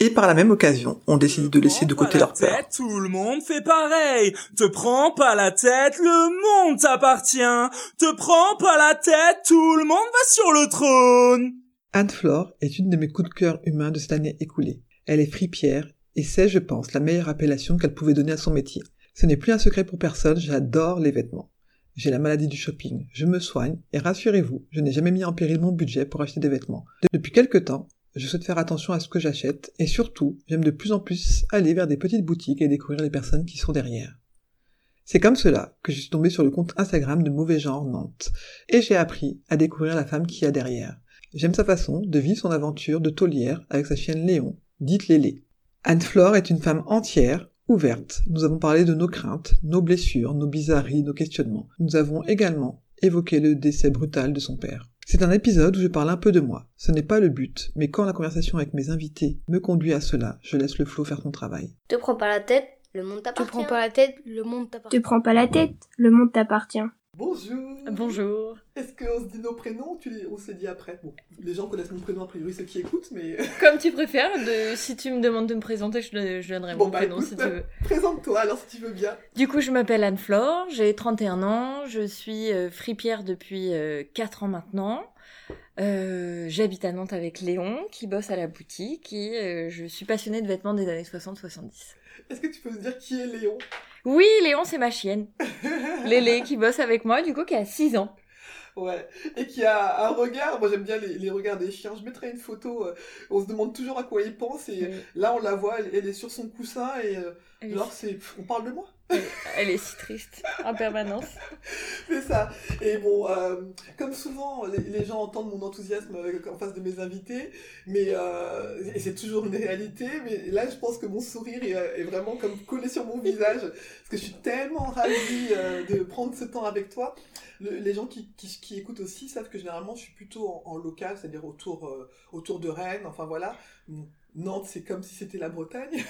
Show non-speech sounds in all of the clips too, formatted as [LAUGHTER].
Et par la même occasion, on décide de laisser de côté leur peur. Tout le monde fait pareil. Te prends pas la tête, le monde t'appartient. Te prends pas la tête, tout le monde va sur le trône. Anne Flore est une de mes coups de cœur humains de cette année écoulée. Elle est fripière et c'est, je pense, la meilleure appellation qu'elle pouvait donner à son métier. Ce n'est plus un secret pour personne, j'adore les vêtements. J'ai la maladie du shopping, je me soigne, et rassurez-vous, je n'ai jamais mis en péril mon budget pour acheter des vêtements. Depuis quelque temps, je souhaite faire attention à ce que j'achète, et surtout, j'aime de plus en plus aller vers des petites boutiques et découvrir les personnes qui sont derrière. C'est comme cela que je suis tombé sur le compte Instagram de Mauvais Genre Nantes, et j'ai appris à découvrir la femme qui y a derrière. J'aime sa façon de vivre son aventure de taulière avec sa chienne Léon, dite Lélé. Anne-Flore est une femme entière, ouverte. Nous avons parlé de nos craintes, nos blessures, nos bizarreries, nos questionnements. Nous avons également évoqué le décès brutal de son père. C'est un épisode où je parle un peu de moi. Ce n'est pas le but, mais quand la conversation avec mes invités me conduit à cela, je laisse le flot faire son travail. Te prends pas la tête, le monde Te t'appartient. prends pas la tête, le monde t'appartient. Te prends pas la tête, le monde t'appartient. Bonjour Bonjour. Est-ce qu'on se dit nos prénoms ou tu les- on s'est dit après? Bon, les gens connaissent mon prénom a priori, ceux qui écoutent, mais... [LAUGHS] Comme tu préfères, de- si tu me demandes de me présenter, je, te- je donnerai Bon, mon bah, prénom écoute. si tu veux. [LAUGHS] Présente-toi alors si tu veux bien. Du coup, je m'appelle Anne-Flore, j'ai 31 ans, je suis euh, fripière depuis euh, 4 ans maintenant. Euh, J'habite à Nantes avec Léon, qui bosse à la boutique, et euh, je suis passionnée de vêtements des années 60-70. Est-ce que tu peux me dire qui est Léon? Oui, Léon, c'est ma chienne. [LAUGHS] Lélé, qui bosse avec moi, du coup, qui a 6 ans. Ouais, et qui a un regard, moi j'aime bien les, les regards des chiens, je mettrai une photo, euh, on se demande toujours à quoi il pense, et Oui. là on la voit, elle, elle est sur son coussin, et euh, genre c'est... On parle de moi elle- elle est si triste, en permanence. [LAUGHS] C'est ça. Et bon, euh, comme souvent, les, les gens entendent mon enthousiasme euh, en face de mes invités, mais euh, c'est toujours une réalité. Mais là, je pense que mon sourire est, est vraiment comme collé sur mon visage, parce que je suis tellement ravie euh, de prendre ce temps avec toi. Le- les gens qui, qui, qui écoutent aussi savent que généralement, je suis plutôt en, en local, c'est-à-dire autour, autour de Rennes. Enfin voilà. Nantes, c'est comme si c'était la Bretagne.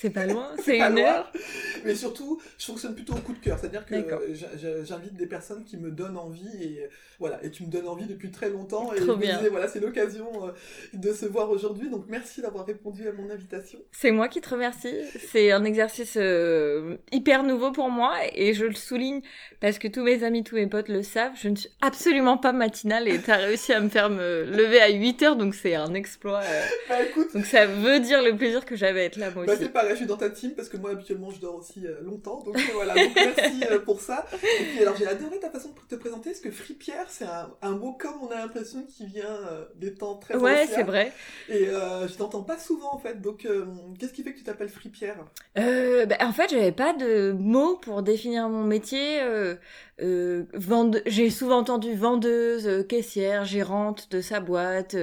C'est pas loin, [LAUGHS] c'est une loin. heure. [LAUGHS] Mais surtout, je fonctionne plutôt au coup de cœur. C'est-à-dire que euh, j'invite des personnes qui me donnent envie et voilà. Et tu me donnes envie depuis très longtemps. Et Trop je me bien. disais, voilà, c'est l'occasion euh, de se voir aujourd'hui. Donc merci d'avoir répondu à mon invitation. C'est moi qui te remercie. C'est un exercice euh, hyper nouveau pour moi et je le souligne parce que tous mes amis, tous mes potes le savent. Je ne suis absolument pas matinale et t'as réussi à me faire me lever à 8 heures donc c'est un exploit. euh. Bah écoute. Donc ça veut dire le plaisir que j'avais à être là moi Bah, aussi. c'est pareil, je suis dans ta team parce que moi habituellement je dors aussi euh, longtemps, donc euh, voilà, donc merci euh, pour ça. Et puis alors j'ai adoré ta façon de te présenter parce que fripière c'est un, un mot comme on a l'impression qui vient des temps très Ouais, c'est vrai. Et euh, je t'entends pas souvent en fait, donc euh, qu'est-ce qui fait que tu t'appelles fripière? Euh, bah, en fait, j'avais pas de mots pour définir mon métier. Vende... J'ai souvent entendu vendeuse, caissière, gérante de sa boîte.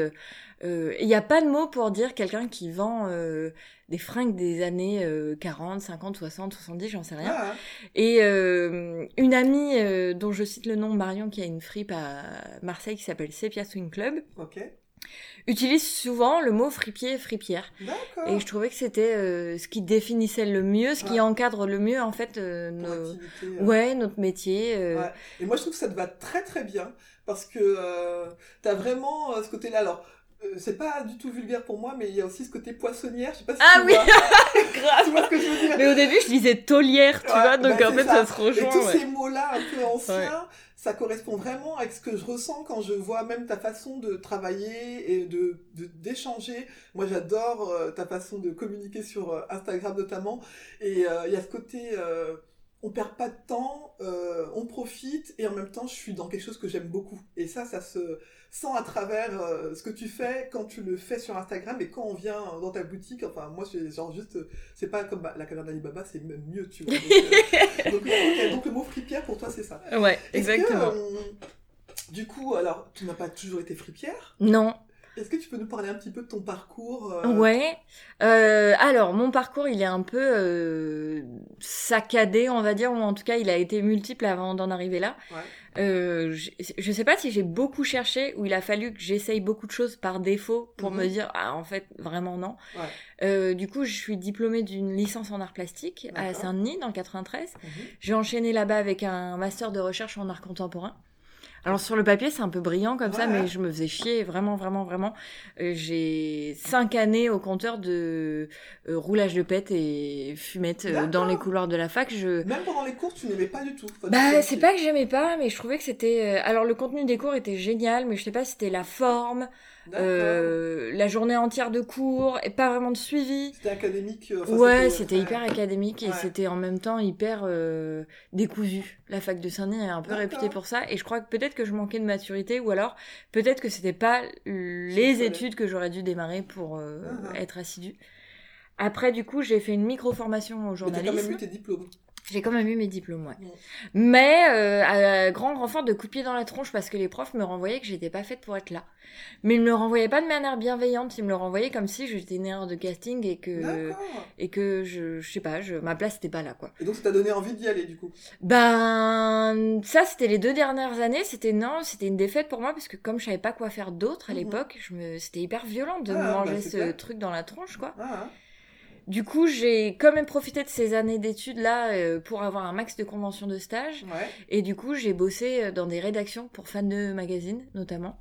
Euh, euh, Il n'y a pas de mot pour dire quelqu'un qui vend euh, des fringues des années euh, 40, 50, 60, 70, j'en sais rien. Ah, Et euh, une amie euh, dont je cite le nom, Marion, qui a une fripe à Marseille qui s'appelle Sepia Swing Club, ok, utilise souvent le mot fripier, fripière. d'accord. Et je trouvais que c'était euh, ce qui définissait le mieux, ce qui Ouais. encadre le mieux en fait euh, nos... activité, euh, ouais notre métier. euh, Ouais. Et moi, je trouve que ça te va très très bien parce que euh, t'as vraiment ce côté-là. Alors, c'est pas du tout vulgaire pour moi, mais il y a aussi ce côté poissonnière. Je sais pas si Ah tu oui, vois. [LAUGHS] tu vois ce que je veux dire Mais au début je disais taulière, tu Ouais, vois, donc bah, en fait ça. ça, se Et rejoint. tous ouais. ces mots-là un peu anciens, ça correspond vraiment avec ce que je ressens quand je vois même ta façon de travailler et de d'échanger. Moi, j'adore euh, ta façon de communiquer sur euh, Instagram notamment. Et euh, il y a ce côté, euh, on perd pas de temps, euh, on profite et en même temps, je suis dans quelque chose que j'aime beaucoup. Et ça, ça se sent à travers euh, ce que tu fais quand tu le fais sur Instagram et quand on vient dans ta boutique. Enfin, moi, c'est genre juste, euh, c'est pas comme bah, la caverne d'Alibaba, c'est même mieux, tu vois. Donc, euh, donc, le mot fripière pour toi, c'est ça. Ouais, que, exactement. du coup, alors, tu n'as pas toujours été fripière? Non. Est-ce que tu peux nous parler un petit peu de ton parcours euh, Ouais. Euh, alors, mon parcours, il est un peu euh, saccadé, on va dire, ou en tout cas, il a été multiple avant d'en arriver là. Ouais. Euh, je, je sais pas si j'ai beaucoup cherché ou il a fallu que j'essaye beaucoup de choses par défaut pour Mhm. me dire ah en fait vraiment non. Ouais. Euh, du coup, je suis diplômée d'une licence en art plastique à. Saint-Denis dans le 93. Mhm. J'ai enchaîné là-bas avec un master de recherche en art contemporain. Alors sur le papier c'est un peu brillant comme ça, mais je me faisais chier vraiment vraiment vraiment. Euh, j'ai cinq années au compteur de euh, roulage de pète et fumette euh, dans les couloirs de la fac. Je Même pendant les cours, tu n'aimais pas du tout. Bah c'est pas que j'aimais pas, mais je trouvais que c'était. Alors le contenu des cours était génial, mais je sais pas si c'était la forme. Euh, la journée entière de cours et pas vraiment de suivi. C'était académique. enfin, Ouais, c'était hyper académique et Ouais. c'était en même temps hyper euh, décousu. La fac de Saint-Denis est un peu réputée pour ça et je crois que peut-être que je manquais de maturité ou alors peut-être que c'était pas les études que j'aurais dû démarrer pour euh, Mhm. être assidue. Après, du coup, j'ai fait une micro-formation au Mais t'as quand journalisme. même eu tes diplômes. J'ai quand même eu mes diplômes, ouais. Mais euh, à grand renfort de coups de pied dans la tronche parce que les profs me renvoyaient que j'étais pas faite pour être là. Mais ils me le renvoyaient pas de manière bienveillante, ils me le renvoyaient comme si j'étais une erreur de casting et que et que je je sais pas, je, ma place n'était pas là quoi. Et donc ça t'a donné envie d'y aller du coup? Ben ça c'était les deux dernières années, c'était non, c'était une défaite pour moi parce que comme je savais pas quoi faire d'autre à Mhm. l'époque, je me c'était hyper violent de Ah, me bah, manger c'est ce clair. truc dans la tronche quoi. Ah, hein. Du coup, j'ai quand même profité de ces années d'études là euh, pour avoir un max de conventions de stage. ouais. Et du coup, j'ai bossé euh, dans des rédactions pour Fan de Magazine, notamment.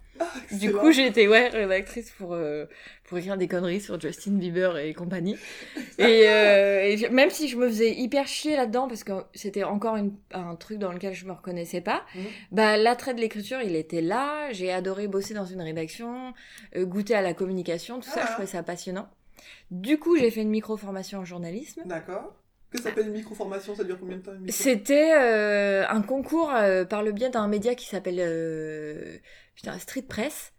Du Excellent. coup, j'étais ouais, rédactrice pour, euh, pour écrire des conneries sur Justin Bieber et compagnie. [LAUGHS] et, euh, et même si je me faisais hyper chier là-dedans, parce que c'était encore une- un truc dans lequel je me reconnaissais pas, Mhm. bah l'attrait de l'écriture, il était là. J'ai adoré bosser dans une rédaction, euh, goûter à la communication, tout ça, Ah. je trouvais ça passionnant. Du coup, j'ai fait une micro-formation en journalisme. D'accord. Que s'appelle une micro-formation Ça dure combien de temps micro? C'était euh, un concours euh, par le biais d'un média qui s'appelle euh, putain, Street Press,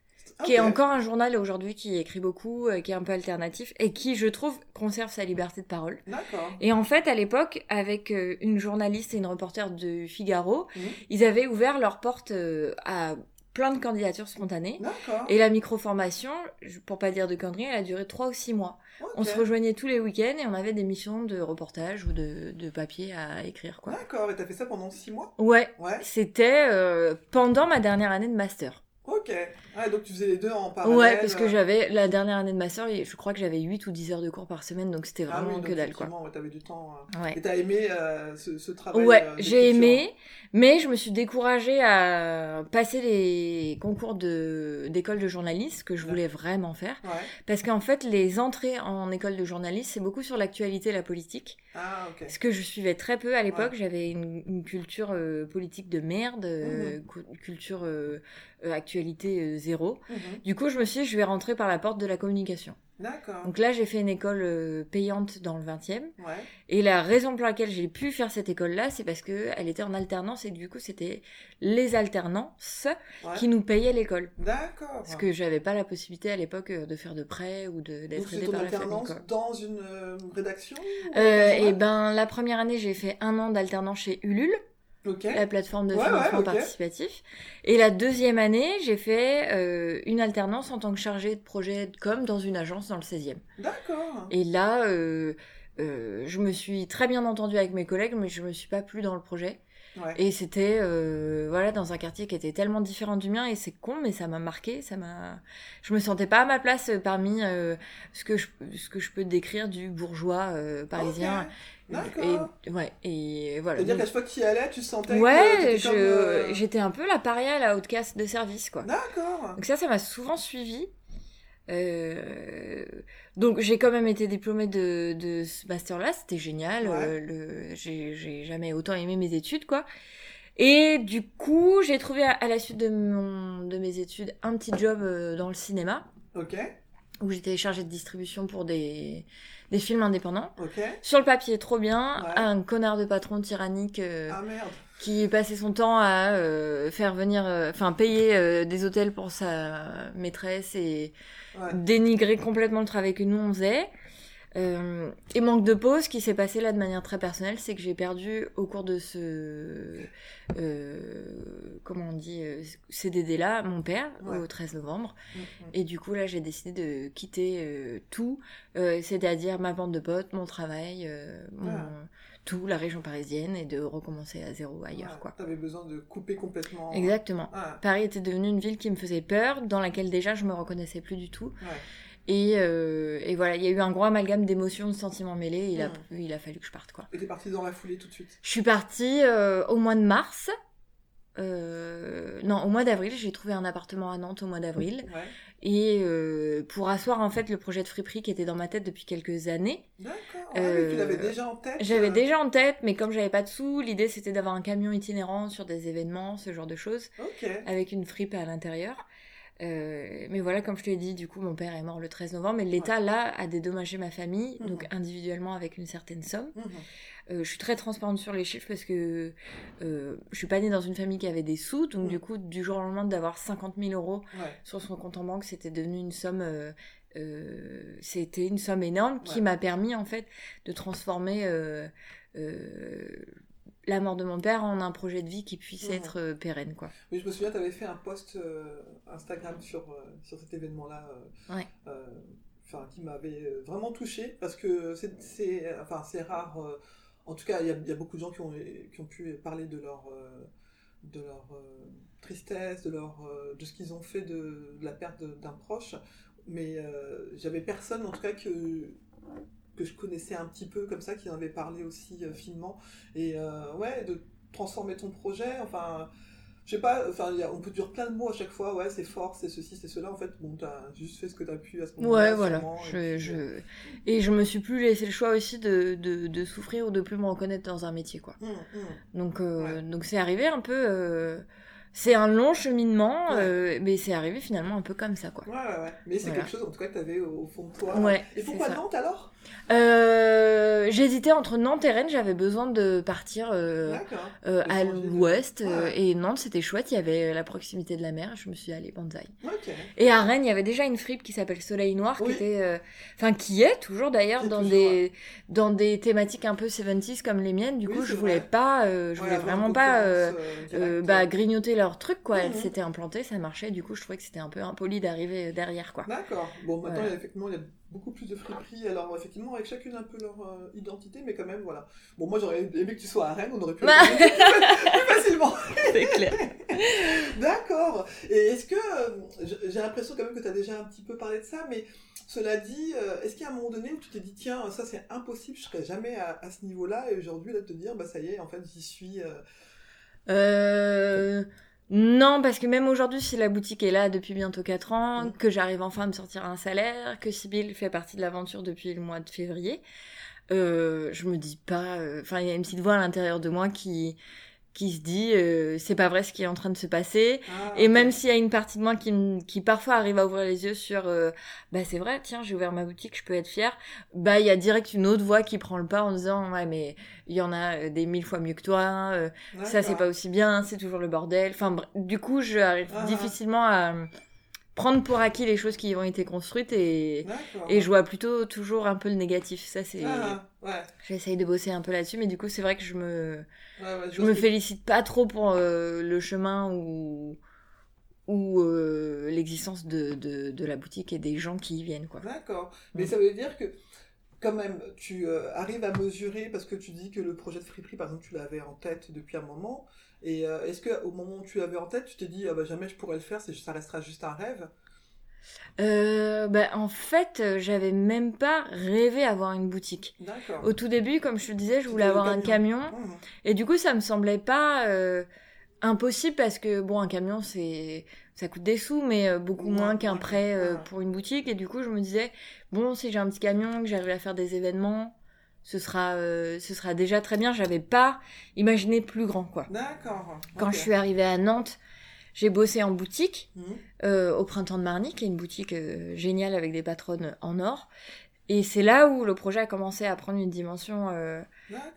qui est encore un journal aujourd'hui qui écrit beaucoup, qui est un peu alternatif et qui, je trouve, conserve sa liberté de parole. D'accord. Et en fait, à l'époque, avec une journaliste et une reporter de Figaro, Mhm. ils avaient ouvert leurs portes à plein de candidatures spontanées. Et la micro-formation, pour pas dire de conneries, elle a duré trois ou six mois. Ok. On se rejoignait tous les week-ends et on avait des missions de reportage ou de, de papier à écrire, quoi. D'accord. Et t'as fait ça pendant six mois? Ouais, Ouais. c'était euh, pendant ma dernière année de master. Ok. Ah, donc tu faisais les deux en parallèle. ouais, parce que euh, j'avais la dernière année de master, et je crois que j'avais 8 ou 10 heures de cours par semaine, donc c'était Ah oui, vraiment donc que dalle, quoi. ouais, t'avais du temps. euh. Ouais. Et t'as aimé euh, ce, ce travail Ouais, j'ai aimé, mais je me suis découragée à passer les concours de d'école de journaliste que je Ouais. voulais vraiment faire, parce qu'en fait, les entrées en école de journaliste, c'est beaucoup sur l'actualité, la politique. Ah, ok. Ce que je suivais très peu à l'époque, j'avais une, une culture euh, politique de merde, euh, cu- culture actualité euh, zéro. Mhm. Du coup, je me suis dit, je vais rentrer par la porte de la communication. D'accord. Donc là, j'ai fait une école euh, payante dans le 20e. Ouais. Et la raison pour laquelle j'ai pu faire cette école-là, c'est parce que elle était en alternance et du coup, c'était les alternances Ouais. qui nous payaient l'école. D'accord. Parce que j'avais pas la possibilité à l'époque euh, de faire de prêt ou d'être aidée par la famille. alternance dans une euh, rédaction Euh, et journal? ben, la première année, j'ai fait un an d'alternance chez Ulule. La plateforme de Ouais, financement ouais, participatif. Et la deuxième année, j'ai fait euh, une alternance en tant que chargée de projet de com dans une agence dans le 16e. D'accord. Et là, euh, euh, je me suis très bien entendue avec mes collègues, mais je me suis pas plu dans le projet. Ouais. Et c'était euh, voilà dans un quartier qui était tellement différent du mien et c'est con mais ça m'a marqué, ça m'a je me sentais pas à ma place euh, parmi euh, ce que je ce que je peux décrire du bourgeois euh, parisien Ok. D'accord. et ouais et voilà. C'est-à-dire qu'à chaque fois que tu y allais, tu sentais que Ouais, comme, euh, j'étais un peu la paria, la haute caste de service, quoi. D'accord. Donc ça, ça m'a souvent suivi. Euh, Donc j'ai quand même été diplômée de, de ce master-là, c'était génial. Ouais. euh, le... J'ai j'ai jamais autant aimé mes études, quoi. Et du coup, j'ai trouvé à, à la suite de, mon, de mes études un petit job euh, dans le cinéma, Ok. où j'étais chargée de distribution pour des, des films indépendants. Ok. Sur le papier, trop bien. Ouais. Un connard de patron tyrannique. euh, Ah merde. Qui passait son temps à euh, faire venir, euh, enfin payer euh, des hôtels pour sa maîtresse et Ouais. dénigrer complètement le travail que nous on faisait. Euh, et manque de pause, ce qui s'est passé là de manière très personnelle, c'est que j'ai perdu au cours de ce, euh, comment on dit, euh, CDD là, mon père Ouais. au 13 novembre. Mhm. Et du coup là, j'ai décidé de quitter euh, tout, euh, c'est-à-dire ma bande de potes, mon travail, euh, mon- Ah. Tout, la région parisienne, et de recommencer à zéro ailleurs, Ouais, quoi. T'avais besoin de couper complètement. Exactement. Ah, Paris était devenue une ville qui me faisait peur, dans laquelle déjà je me reconnaissais plus du tout. ouais. Et, euh, et voilà, il y a eu un gros amalgame d'émotions, de sentiments mêlés. Il a, Mm. il a fallu que je parte, quoi. Et t'es parti dans la foulée tout de suite? Je suis partie euh, au mois de mars. Euh, non, au mois d'avril, j'ai trouvé un appartement à Nantes au mois d'avril. Ouais. Et euh, pour asseoir en fait le projet de friperie qui était dans ma tête depuis quelques années. D'accord. Ah Euh, tu l'avais déjà en tête. J'avais euh, déjà en tête, mais comme j'avais pas de sous, l'idée c'était d'avoir un camion itinérant sur des événements, ce genre de choses, avec une fripe à l'intérieur. Euh, mais voilà, comme je te l'ai dit, du coup, mon père est mort le 13 novembre, et l'État, là, a dédommagé ma famille, donc Mhm. individuellement avec une certaine somme. Mhm. Euh, je suis très transparente sur les chiffres parce que euh, je suis pas née dans une famille qui avait des sous, donc Mhm. du coup, du jour au lendemain, d'avoir 50 000 euros Ouais. sur son compte en banque, c'était devenu une somme. euh, c'était une somme énorme qui Ouais. m'a permis en fait de transformer la mort de mon père en un projet de vie qui puisse Mhm. être euh, pérenne quoi. Oui, je me souviens, tu avais fait un post euh, Instagram sur, euh, sur cet événement-là. Ouais. qui m'avait vraiment touché parce que c'est, c'est, enfin, c'est rare. En tout cas, il y a, beaucoup de gens qui ont, pu parler de leur, euh, euh, tristesse, de, leur, euh, de ce qu'ils ont fait de, de la perte d'un proche. Mais j'avais personne, en tout cas, que, que je connaissais un petit peu comme ça, qui en avait parlé aussi finement. Et ouais, de transformer ton projet, enfin, je sais pas, enfin, on peut dire plein de mots à chaque fois, ouais, c'est fort, c'est ceci, c'est cela. En fait, bon, t'as juste fait ce que t'as pu à ce moment-là. Ouais, voilà. et Je, puis, je... euh, Et je me suis plus laissé le choix aussi de, de, de souffrir ou de plus me reconnaître dans un métier quoi. hum, hum. Donc euh, Ouais. donc c'est arrivé un peu. euh, C'est un long cheminement, Ouais. euh, mais c'est arrivé finalement un peu comme ça quoi. Ouais, ouais, ouais. Mais c'est Voilà. quelque chose, en tout cas, que t'avais au, fond de toi. Ouais, Et pourquoi. Nantes alors? Euh, J'hésitais entre Nantes et Rennes, j'avais besoin de partir euh, euh, à l'ouest Ouais. et Nantes c'était chouette, il y avait la proximité de la mer, je me suis allez bonsaï. Et à Rennes il y avait déjà une fripe qui s'appelle Soleil Noir Oui. qui était, enfin qui est toujours d'ailleurs dans toujours, des dans des thématiques un peu 70s comme les miennes. Du Oui, coup je voulais vrai. pas, je voulais vraiment pas. bah, grignoter leur truc quoi. Elle s'était implantée, ça marchait. Du coup, je trouvais que c'était un peu impoli d'arriver derrière quoi. D'accord. Bon, maintenant, effectivement, il y a beaucoup plus de friperies. Alors, effectivement, avec chacune un peu leur euh, identité, mais quand même, voilà. Bon, moi, j'aurais aimé que tu sois à Rennes, on aurait pu [LAUGHS] le faire plus, facilement. [LAUGHS] C'est clair. [LAUGHS] D'accord. Et est-ce que, euh, j'ai l'impression quand même que tu as déjà un petit peu parlé de ça, mais cela dit, euh, est-ce qu'il y a un moment donné où tu t'es dit, tiens, ça c'est impossible, je serai jamais à, à ce niveau-là, et aujourd'hui, là, de te dire, bah ça y est, en fait, j'y suis. euh, Euh... Non, parce que même aujourd'hui, si la boutique est là depuis bientôt 4 ans, Mhm. que j'arrive enfin à me sortir un salaire, que Sybille fait partie de l'aventure depuis le mois de février, euh, je me dis pas. euh, Enfin, il y a une petite voix à l'intérieur de moi qui qui se dit euh, c'est pas vrai ce qui est en train de se passer ah, Et même s'il y a une partie de moi qui, qui parfois arrive à ouvrir les yeux sur euh, bah c'est vrai, tiens, j'ai ouvert ma boutique, je peux être fière, bah il y a direct une autre voix qui prend le pas en disant ouais mais il y en a euh, des mille fois mieux que toi, euh, ça c'est D'accord. pas aussi bien, c'est toujours le bordel. Enfin bref, du coup, je arrive Ah. difficilement à prendre pour acquis les choses qui ont été construites et je vois plutôt toujours un peu le négatif. Ça c'est Ah, ouais. j'essaye de bosser un peu là-dessus mais du coup, c'est vrai que je me Ouais, ouais, je me que- félicite pas trop pour euh, le chemin ou ou euh, l'existence de, de, de la boutique et des gens qui y viennent quoi. D'accord. Mais Mm. ça veut dire que, quand même, tu euh, arrives à mesurer, parce que tu dis que le projet de friperie, par exemple, tu l'avais en tête depuis un moment. Et euh, est-ce qu'au moment où tu l'avais en tête, tu t'es dit, ah bah, jamais je pourrais le faire, ça restera juste un rêve? Euh, bah, en fait, euh, j'avais même pas rêvé avoir une boutique. D'accord. Au tout début, comme je te disais, je voulais avoir un camion. Mhm. Et du coup, ça me semblait pas impossible parce que bon, un camion, c'est ça coûte des sous, mais euh, beaucoup moins qu'un prêt euh, pour une boutique. Et du coup, je me disais bon, si j'ai un petit camion, que j'arrive à faire des événements, ce sera euh, ce sera déjà très bien. J'avais pas imaginé plus grand quoi. D'accord. Quand je suis arrivée à Nantes, j'ai bossé en boutique euh, au printemps de Marny, qui est une boutique euh, géniale avec des patronnes en or. Et c'est là où le projet a commencé à prendre une dimension euh,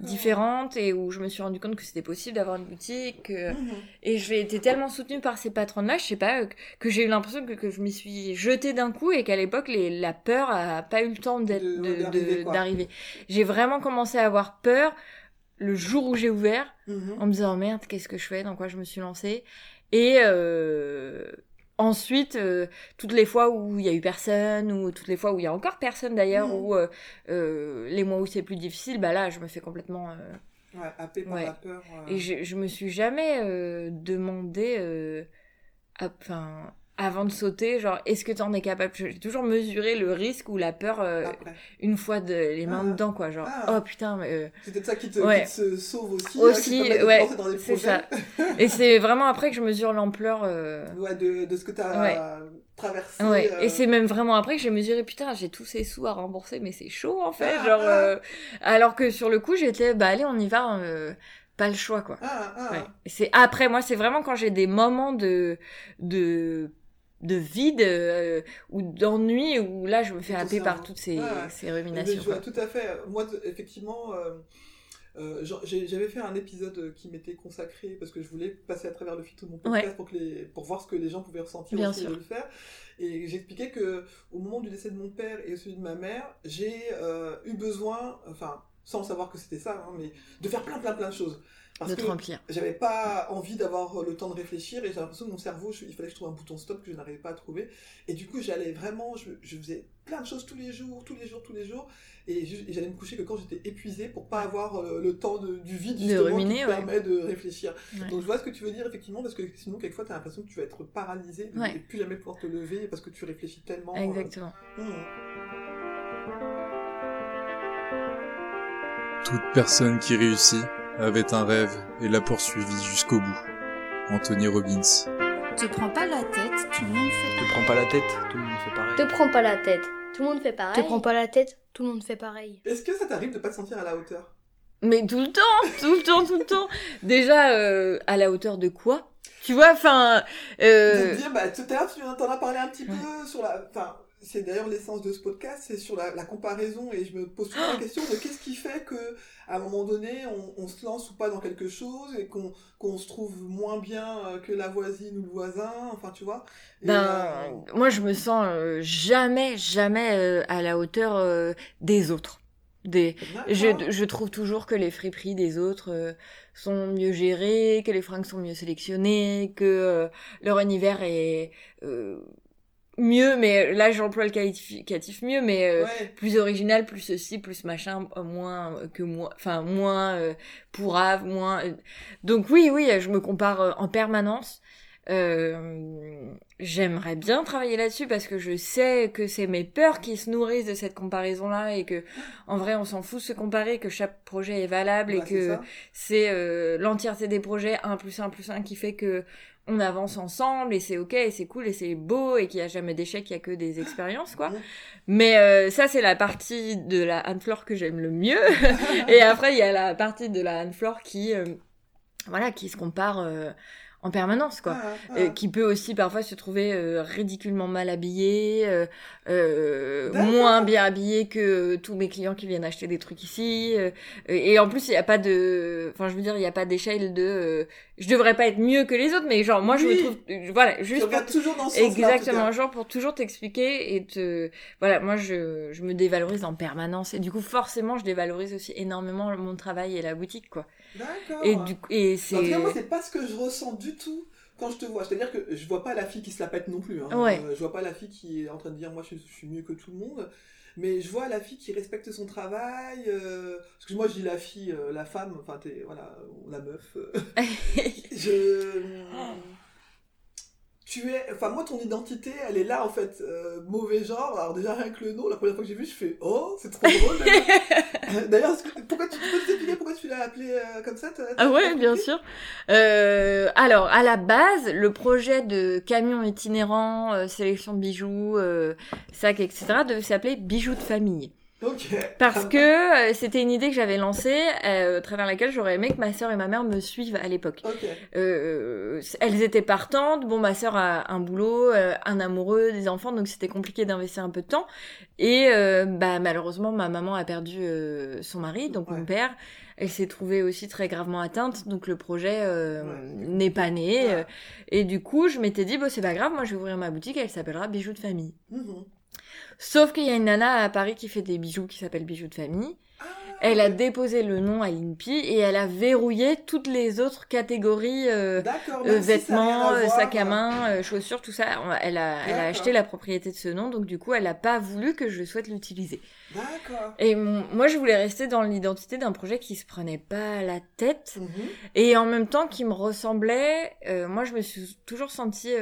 différente et où je me suis rendu compte que c'était possible d'avoir une boutique. euh, et j'ai été tellement soutenue par ces patronnes-là, je sais pas, euh, que, que j'ai eu l'impression que, que je m'y suis jetée d'un coup et qu'à l'époque, la peur a pas eu le temps d'arriver. J'ai vraiment commencé à avoir peur le jour où j'ai ouvert Mhm. en me disant merde qu'est-ce que je fais dans quoi je me suis lancée et euh, ensuite euh, toutes les fois où il y a eu personne ou toutes les fois où il y a encore personne d'ailleurs Mhm. ou euh, euh, les mois où c'est plus difficile bah là je me fais complètement Ouais, happé par Ouais. la peur. et je, je me suis jamais demandé enfin avant de sauter genre est-ce que t'en es capable? J'ai toujours mesuré le risque ou la peur euh, une fois de, les mains Ah. dedans quoi genre Ah. oh putain mais, euh, C'est peut-être ça qui te, Ouais. qui te sauve aussi. Aussi, hein, te ouais, c'est ça. Et c'est vraiment après que je mesure l'ampleur. euh, Ouais, de, de ce que tu as Ouais. traversé. Ouais. euh, Et c'est même vraiment après que j'ai mesuré, putain, j'ai tous ces sous à rembourser, mais c'est chaud en fait. Ah, genre, ah. euh, alors que sur le coup, j'étais, bah allez, on y va, euh, pas le choix quoi. Ah, ah. C'est après, moi, c'est vraiment quand j'ai des moments de de de vide euh, ou d'ennui où là, je me fais happer par toutes ces, ces ruminations. je vois tout à fait. Moi, effectivement, euh, euh, j'avais fait un épisode qui m'était consacré parce que je voulais passer à travers le filtre de mon podcast Ouais. pour, que les, pour voir ce que les gens pouvaient ressentir Bien aussi sûr. de le faire. Et j'expliquais que au moment du décès de mon père et celui de ma mère, j'ai eu besoin, enfin, sans savoir que c'était ça, hein, mais de faire plein, plein, plein de choses. Parce De te remplir. j'avais pas envie d'avoir le temps de réfléchir et j'ai l'impression que mon cerveau, je- il fallait que je trouve un bouton stop que je n'arrivais pas à trouver. Et du coup, j'allais vraiment, je, je faisais plein de choses tous les jours, tous les jours, tous les jours. Et, j'allais me coucher que quand j'étais épuisé pour pas avoir euh, le temps de- du vide De justement ruminer, qui te ouais. permet de réfléchir. Ouais. Donc je vois ce que tu veux dire effectivement parce que sinon quelquefois tu as l'impression que tu vas être paralysé de- Ouais. et plus jamais pouvoir te lever parce que tu réfléchis tellement. euh, Exactement. hmm. Toute personne qui réussit avait un rêve et l'a poursuivi jusqu'au bout. Anthony Robbins. Te prends pas la tête, tout le monde fait. Te prends pas la tête, tout le monde fait pareil. Te prends pas la tête. Tout le monde fait pareil. Te prends pas la tête. Tout le monde fait pareil. Est-ce que ça t'arrive de pas te sentir à la hauteur? Mais tout le temps, [LAUGHS] tout le temps, tout le temps. Déjà, euh, à la hauteur de quoi? Tu vois, enfin. De Euh... te dire, bah, tout à l'heure, tu t'en as parlé un petit peu sur la. Enfin, c'est d'ailleurs l'essence de ce podcast, c'est sur la, la comparaison, et je me pose toujours la question de qu'est-ce qui fait que, à un moment donné, on, on se lance ou pas dans quelque chose, et qu'on qu'on se trouve moins bien euh, que la voisine ou le voisin, enfin, tu vois. Ben, moi, je me sens euh, jamais, jamais euh, à la hauteur euh, des autres. Des... Je, je trouve toujours que les friperies des autres euh, sont mieux gérées, que les fringues sont mieux sélectionnées, que euh, leur univers est euh, mieux, mais là j'emploie le qualificatif mieux, mais euh, Ouais. plus original, plus ceci, plus machin, euh, moins euh, que moi, enfin moins euh, pourrave, moins. euh. Donc oui, oui, je me compare euh, en permanence. Euh, J'aimerais bien travailler là-dessus parce que je sais que c'est mes peurs qui se nourrissent de cette comparaison-là et que en vrai on s'en fout de se comparer, que chaque projet est valable Bah, et c'est que c'est euh, l'entièreté des projets 1 plus 1 plus 1 qui fait que on avance ensemble et c'est ok et c'est cool et c'est beau et qu'il n'y a jamais d'échec, il y a que des expériences quoi. Mais euh, ça c'est la partie de la Anne-Flore que j'aime le mieux [LAUGHS] et après il y a la partie de la Anne-Flore qui euh, voilà qui se compare euh, en permanence quoi. Ah, ah. Euh, qui peut aussi parfois se trouver euh, ridiculement mal habillé, euh, euh, D'accord. moins bien habillé que tous mes clients qui viennent acheter des trucs ici. euh, et en plus, il n'y a pas de, enfin, je veux dire, il n'y a pas d'échelle de, euh, je devrais pas être mieux que les autres, mais genre moi je me trouve, voilà, juste pour toujours dans ce Exactement, cas. genre pour toujours t'expliquer et te... Voilà, moi je, je me dévalorise en permanence et du coup forcément je dévalorise aussi énormément mon travail et la boutique quoi. D'accord. Et du et En tout c'est... cas, moi, c'est pas ce que je ressens du tout quand je te vois. C'est-à-dire que je vois pas la fille qui se la pète non plus. Hein. Ouais. Euh, je vois pas la fille qui est en train de dire moi je, je suis mieux que tout le monde. Mais je vois la fille qui respecte son travail. Euh... Parce que moi je dis la fille, euh, la femme, enfin t'es voilà, la meuf. euh. [LAUGHS] je. Tu es. Enfin, moi, ton identité, elle est là, en fait. Euh, mauvais genre. Alors, déjà, rien que le nom, la première fois que j'ai vu, je fais Oh, c'est trop drôle. [LAUGHS] D'ailleurs, [LAUGHS] pourquoi tu peux pourquoi tu l'as appelé euh, comme ça Ah ouais, bien sûr. Euh, alors, à la base, le projet de camion itinérant, euh, sélection de bijoux, euh, sacs, etc., devait s'appeler Bijoux de famille. Parce que euh, c'était une idée que j'avais lancée, euh, à travers laquelle j'aurais aimé que ma sœur et ma mère me suivent à l'époque. Euh, elles étaient partantes. Bon, ma sœur a un boulot, un amoureux, des enfants, donc c'était compliqué d'investir un peu de temps. Et bah malheureusement, ma maman a perdu son mari, donc mon père. Elle s'est trouvée aussi très gravement atteinte, donc le projet n'est pas né. et du coup, je m'étais dit, bon, c'est pas grave, moi je vais ouvrir ma boutique, elle s'appellera Bijoux de famille. Mmh Sauf qu'il y a une nana à Paris qui fait des bijoux qui s'appelle Bijoux de famille. Ah, elle a déposé le nom à l'INPI et elle a verrouillé toutes les autres catégories euh, euh vêtements, euh, sacs à main, euh, chaussures, tout ça. Elle a, elle a acheté la propriété de ce nom, donc du coup, elle n'a pas voulu que je souhaite l'utiliser. D'accord. Et moi, je voulais rester dans l'identité d'un projet qui se prenait pas la tête mhm. et en même temps qui me ressemblait. moi, je me suis toujours sentie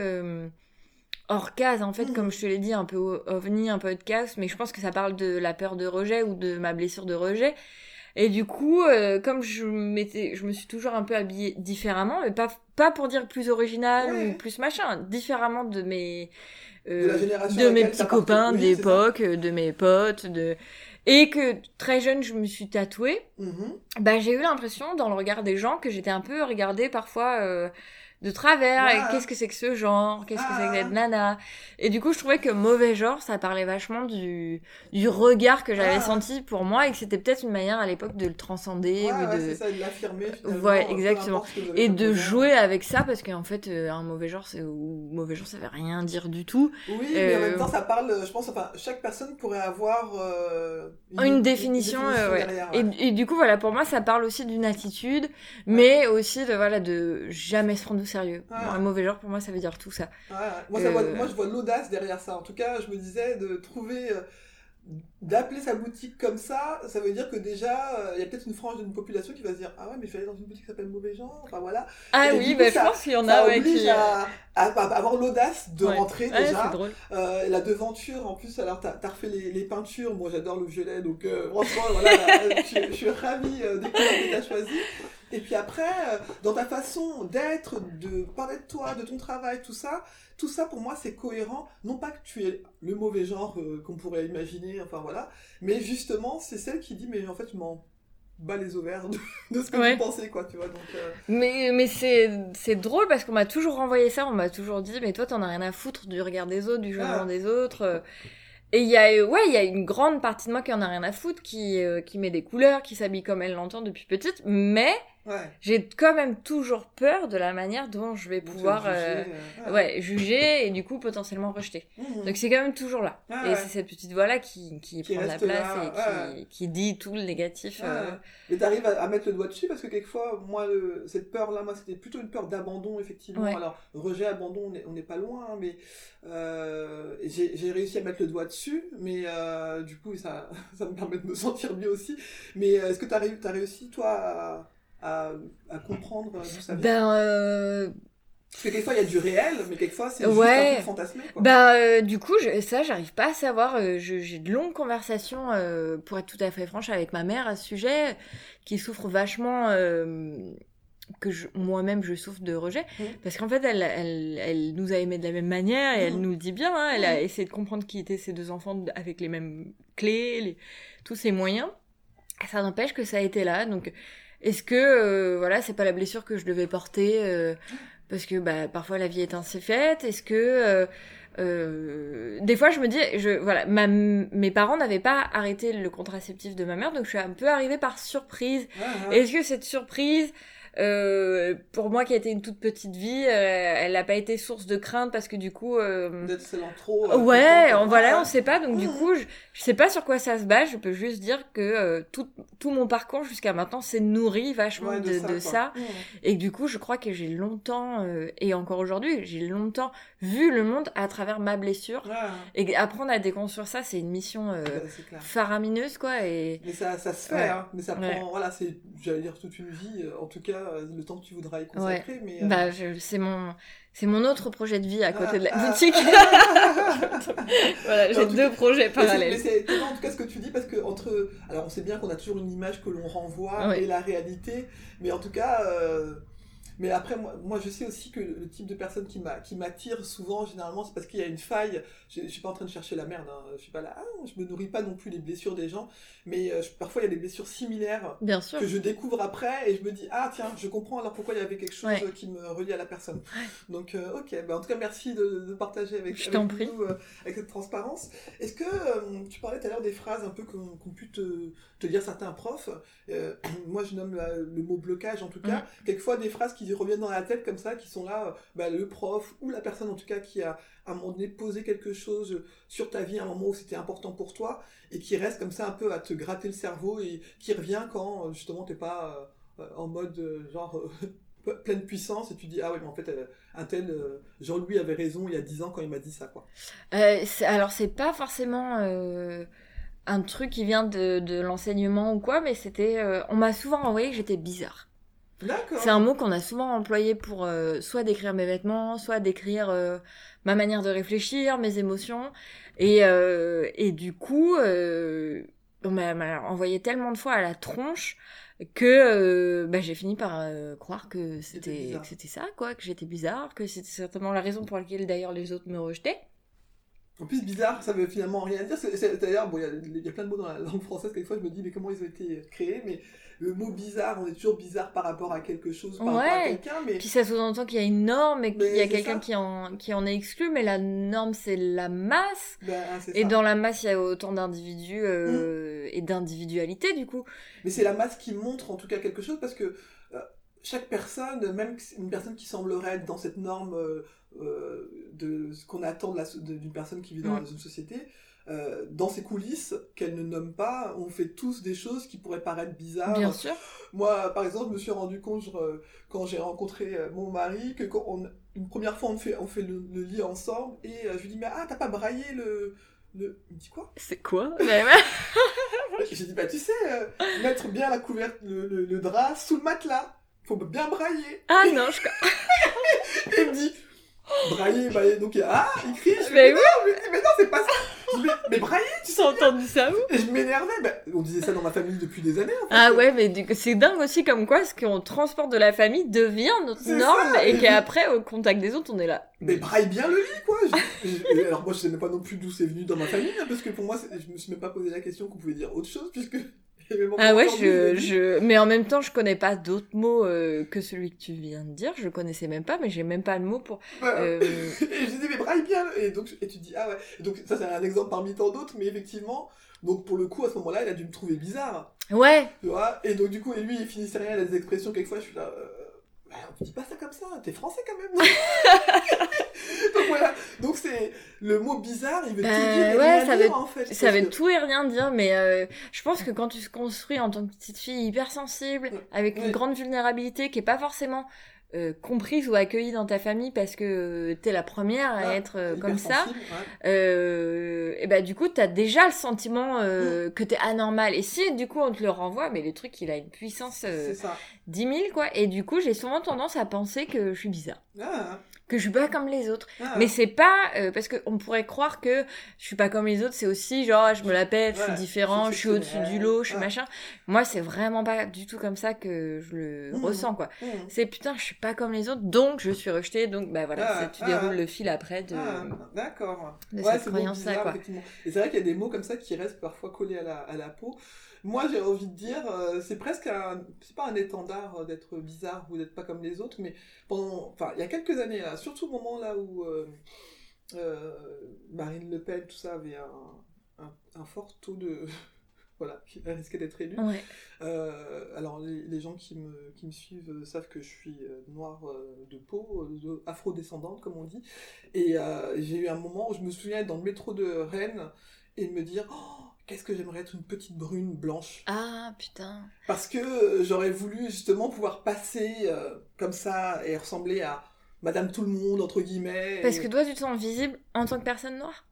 hors case en fait comme mm. je te l'ai dit un peu ovni un peu de casse mais je pense que ça parle de la peur de rejet ou de ma blessure de rejet et du coup euh, comme je m'étais je me suis toujours un peu habillée différemment mais pas pas pour dire plus original ou plus machin différemment de mes euh, de, mes petits copains d'époque de mes potes de et que très jeune je me suis tatouée mm-hmm. bah j'ai eu l'impression dans le regard des gens que j'étais un peu regardée parfois euh, de travers. Qu'est-ce que c'est que ce genre Qu'est-ce que c'est que cette nana Et du coup, je trouvais que mauvais genre, ça parlait vachement du, du regard que j'avais senti pour moi et que c'était peut-être une manière à l'époque de le transcender ou de. ça, de l'affirmer. Ouais, exactement. Et de jouer avec ça parce qu'en fait, euh, un mauvais genre, c'est ou mauvais genre, ça veut rien dire du tout. Oui, mais en même euh, temps, ça parle. Je pense, enfin, chaque personne pourrait avoir euh, une, définition. ouais. Et, et, du coup, voilà, pour moi, ça parle aussi d'une attitude, mais aussi de voilà de jamais se prendre sérieux. un mauvais genre, pour moi, ça veut dire tout ça. Moi, euh, moi, je vois l'audace derrière ça. En tout cas, je me disais de trouver euh, d'appeler sa boutique comme ça, ça veut dire que déjà, euh, il y a peut-être une frange d'une population qui va se dire Ah ouais, mais il fallait dans une boutique qui s'appelle Mauvais Genre, enfin voilà. Ah oui, mais je pense qu'il y en a ouais, qui. À, à, avoir l'audace de rentrer déjà. Drôle. Euh, la devanture, en plus, alors t'as as refait les, les, peintures, moi j'adore le violet, donc euh, franchement, voilà, [LAUGHS] je, je, suis ravie des couleurs que t'as choisies. Et puis après, dans ta façon d'être, de parler de toi, de ton travail, tout ça, tout ça pour moi c'est cohérent. Non pas que tu es le mauvais genre qu'on pourrait imaginer, enfin voilà, mais justement c'est celle qui dit mais en fait je m'en bats les ovaires de, [LAUGHS] ce que vous pensez quoi, tu vois. Donc, euh. Mais mais c'est drôle parce qu'on m'a toujours renvoyé ça, on m'a toujours dit mais toi t'en as rien à foutre du regard des autres, du jugement ah. des autres. Euh. Et il y a ouais il y a une grande partie de moi qui en a rien à foutre, qui euh, qui met des couleurs, qui s'habille comme elle l'entend depuis petite, mais j'ai quand même toujours peur de la manière dont je vais pouvoir juger, euh, ouais. juger et du coup potentiellement rejeter. Mmh. Donc c'est quand même toujours là. et c'est cette petite voix là qui, qui, prend la place et qui, qui, dit tout le négatif. Euh... Et t'arrives à, à, mettre le doigt dessus parce que quelquefois, moi, cette peur là, moi c'était plutôt une peur d'abandon effectivement. Alors rejet, abandon, on n'est pas loin, hein, mais euh, j'ai réussi à mettre le doigt dessus, mais euh, du coup ça, [LAUGHS] ça me permet de me sentir mieux aussi. Mais est-ce que t'as as réussi toi à à, à comprendre d'où ça vient Ben, euh... Parce que quelquefois il y a du réel, mais quelquefois c'est ouais. juste un fantasmé. Quoi. Ben, euh, du coup, je, ça, j'arrive pas à savoir. Euh, j'ai de longues conversations, euh, pour être tout à fait franche, avec ma mère à ce sujet, qui souffre vachement que moi-même je souffre de rejet mmh. parce qu'en fait elle, elle, elle, nous a aimés de la même manière et elle mmh. nous dit bien hein, elle a mmh. essayé de comprendre qui étaient ces deux enfants avec les mêmes clés les, tous ces moyens ça n'empêche que ça a été là donc est-ce que euh, voilà, c'est pas la blessure que je devais porter euh, parce que bah parfois la vie est ainsi faite? Est-ce que euh, euh, des fois je me dis je voilà ma, mes parents n'avaient pas arrêté le contraceptif de ma mère donc je suis un peu arrivée par surprise. Est-ce que cette surprise euh, pour moi qui a été une toute petite vie, euh, elle n'a pas été source de crainte parce que du coup. Euh... trop. Euh, ouais, on, voilà, on sait pas. Donc du coup, je, je sais pas sur quoi ça se base. Je peux juste dire que tout, tout mon parcours jusqu'à maintenant s'est nourri vachement de, de, ça. Mmh. Et du coup, je crois que j'ai longtemps et encore aujourd'hui, j'ai longtemps vu le monde à travers ma blessure. Et apprendre à déconstruire ça, c'est une mission faramineuse quoi. Et mais ça, ça se fait. Hein. Mais ça prend, voilà, c'est, j'allais dire toute une vie. En tout cas euh, le temps que tu voudras y consacrer. Mais, euh, bah, c'est mon c'est mon autre projet de vie à côté de la ah, [LAUGHS] boutique. [LAUGHS] voilà, j'ai deux projets parallèles. Mais c'est en tout cas ce que tu dis parce que entre alors on sait bien qu'on a toujours une image que l'on renvoie et la réalité, mais en tout cas euh, Mais après, moi, moi, je sais aussi que le type de personne qui m'attire souvent, généralement, c'est parce qu'il y a une faille. Je, ne suis pas en train de chercher la merde. Hein. Je suis pas là. Ah, je me nourris pas non plus des blessures des gens, mais euh, parfois il y a des blessures similaires Bien sûr. que je découvre après et je me dis ah tiens, je comprends alors pourquoi il y avait quelque chose qui me relie à la personne. Donc euh, ok, bah, en tout cas merci de, partager avec, je avec nous euh, avec cette transparence. Est-ce que tu parlais tout à l'heure des phrases un peu qu'on pu te, te dire certains profs. [CLEARS THROAT] moi je nomme le mot blocage en tout cas. Quelquefois des phrases qui reviennent dans la tête comme ça, qui sont là, bah, le prof ou la personne en tout cas qui a à un moment donné posé quelque chose sur ta vie, à un moment où c'était important pour toi, et qui reste comme ça un peu à te gratter le cerveau et qui revient quand justement t'es pas euh, en mode euh, genre [LAUGHS] pleine puissance et tu dis ah oui mais en fait euh, un tel Jean-Louis avait raison il y a 10 ans quand il m'a dit ça quoi. alors c'est pas forcément un truc qui vient de, de l'enseignement ou quoi mais c'était on m'a souvent envoyé que j'étais bizarre. C'est un mot qu'on a souvent employé pour euh, soit décrire mes vêtements, soit décrire euh, ma manière de réfléchir, mes émotions. Et, euh, et du coup, on m'a envoyé tellement de fois à la tronche que bah, j'ai fini par croire que c'était c'était ça, quoi, que j'étais bizarre, que c'était certainement la raison pour laquelle d'ailleurs les autres me rejetaient. En plus, bizarre, ça veut finalement rien dire. D'ailleurs, bon, il y, y, a plein de mots dans la langue française, quelquefois je me dis, mais comment ils ont été créés? Mais le mot bizarre, on est toujours bizarre par rapport à quelque chose, par rapport à quelqu'un. Mais... Puis ça sous-entend qu'il y a une norme et qu'il y a quelqu'un qui en, qui en est exclu, mais la norme c'est la masse. Ben, et dans la masse, il y a autant d'individus euh, mm. et d'individualité du coup. Mais c'est la masse qui montre en tout cas quelque chose parce que euh, chaque personne, même une personne qui semblerait être dans cette norme euh, de ce qu'on attend d'une personne qui vit dans mm. une société, euh, dans ses coulisses, qu'elle ne nomme pas, on fait tous des choses qui pourraient paraître bizarres. Bien sûr. Moi, par exemple, je me suis rendu compte quand j'ai rencontré euh, mon mari que quand on, une première fois on fait, on fait le, lit ensemble et euh, je lui dis mais ah t'as pas braillé le, le... Il me dit quoi? C'est quoi? [LAUGHS] J'ai dit bah tu sais mettre bien la couverte le, le, drap sous le matelas, faut bien brailler. Ah non je. [LAUGHS] il me dit brailler, brailler donc ah il crie. Je mais, oui. mais non c'est pas ça mais, mais brailler, tu as entendu ça où Et je m'énervais. Bah, on disait ça dans ma famille depuis des années. En fait. Ah ouais, mais c'est dingue aussi comme quoi ce qu'on transporte de la famille devient notre norme et qu'après, au contact des autres, on est là. Mais braille bien le lit, quoi. alors moi, je sais même pas non plus d'où c'est venu dans ma famille, hein, parce que pour moi, je me suis même pas posé la question qu'on pouvait dire autre chose, puisque [LAUGHS] ah ouais, je, je, mais en même temps, je connais pas d'autres mots euh, que celui que tu viens de dire. Je connaissais même pas, mais j'ai même pas le mot pour. Euh... [LAUGHS] et j'ai dit mais braille bien. Et donc et tu dis ah ouais. donc ça c'est un exemple parmi tant d'autres, mais effectivement, donc pour le coup à ce moment-là, il a dû me trouver bizarre. Ouais. Tu vois? Et donc du coup et lui il finissait rien les expressions quelquefois je suis là. Euh, bah, on dit pas ça comme ça, t'es français quand même. [LAUGHS] donc voilà, donc c'est le mot bizarre, il veut tout euh, dire et ouais, rien ça dire, veut, en fait. Ça veut tout et rien dire, mais euh, je pense que quand tu te construis en tant que petite fille hypersensible, avec une grande vulnérabilité qui est pas forcément euh, comprise ou accueillie dans ta famille parce que t'es la première à ah, être euh, comme ça, euh, et bah du coup t'as déjà le sentiment euh, mm. que t'es anormal. Et si du coup on te le renvoie, mais le truc il a une puissance euh, 10 000 quoi. Et du coup j'ai souvent tendance à penser que je suis bizarre. Ah que je suis pas comme les autres. Ah. Mais c'est pas euh, parce qu'on pourrait croire que je suis pas comme les autres, c'est aussi genre je me la pète, je suis différent, je suis au-dessus du lot, je suis machin. Moi, c'est vraiment pas du tout comme ça que je le mmh. ressens quoi. Mmh. C'est putain, je suis pas comme les autres, donc je suis rejetée, donc bah voilà, ah. tu déroules le fil après de ah, d'accord. De cette croyance là quoi. Et c'est vrai qu'il y a des mots comme ça qui restent parfois collés à la, à la peau. Moi, j'ai envie de dire, euh, c'est presque un, c'est pas un étendard euh, d'être bizarre ou d'être pas comme les autres, mais pendant, enfin, il y a quelques années là, surtout au moment là où euh, Marine Le Pen, tout ça, avait un, un, fort taux de, [LAUGHS] voilà, qui risquait d'être élue. alors, les, gens qui me, qui me suivent savent que je suis noire de peau, afro-descendante, comme on dit. Et j'ai eu un moment où je me souviens être dans le métro de Rennes et me dire, oh, qu'est-ce que j'aimerais être une petite brune blanche? Ah putain. Parce que euh, j'aurais voulu justement pouvoir passer euh, comme ça et ressembler à Madame Tout le Monde entre guillemets. Parce que toi tu te sens visible en tant que personne noire?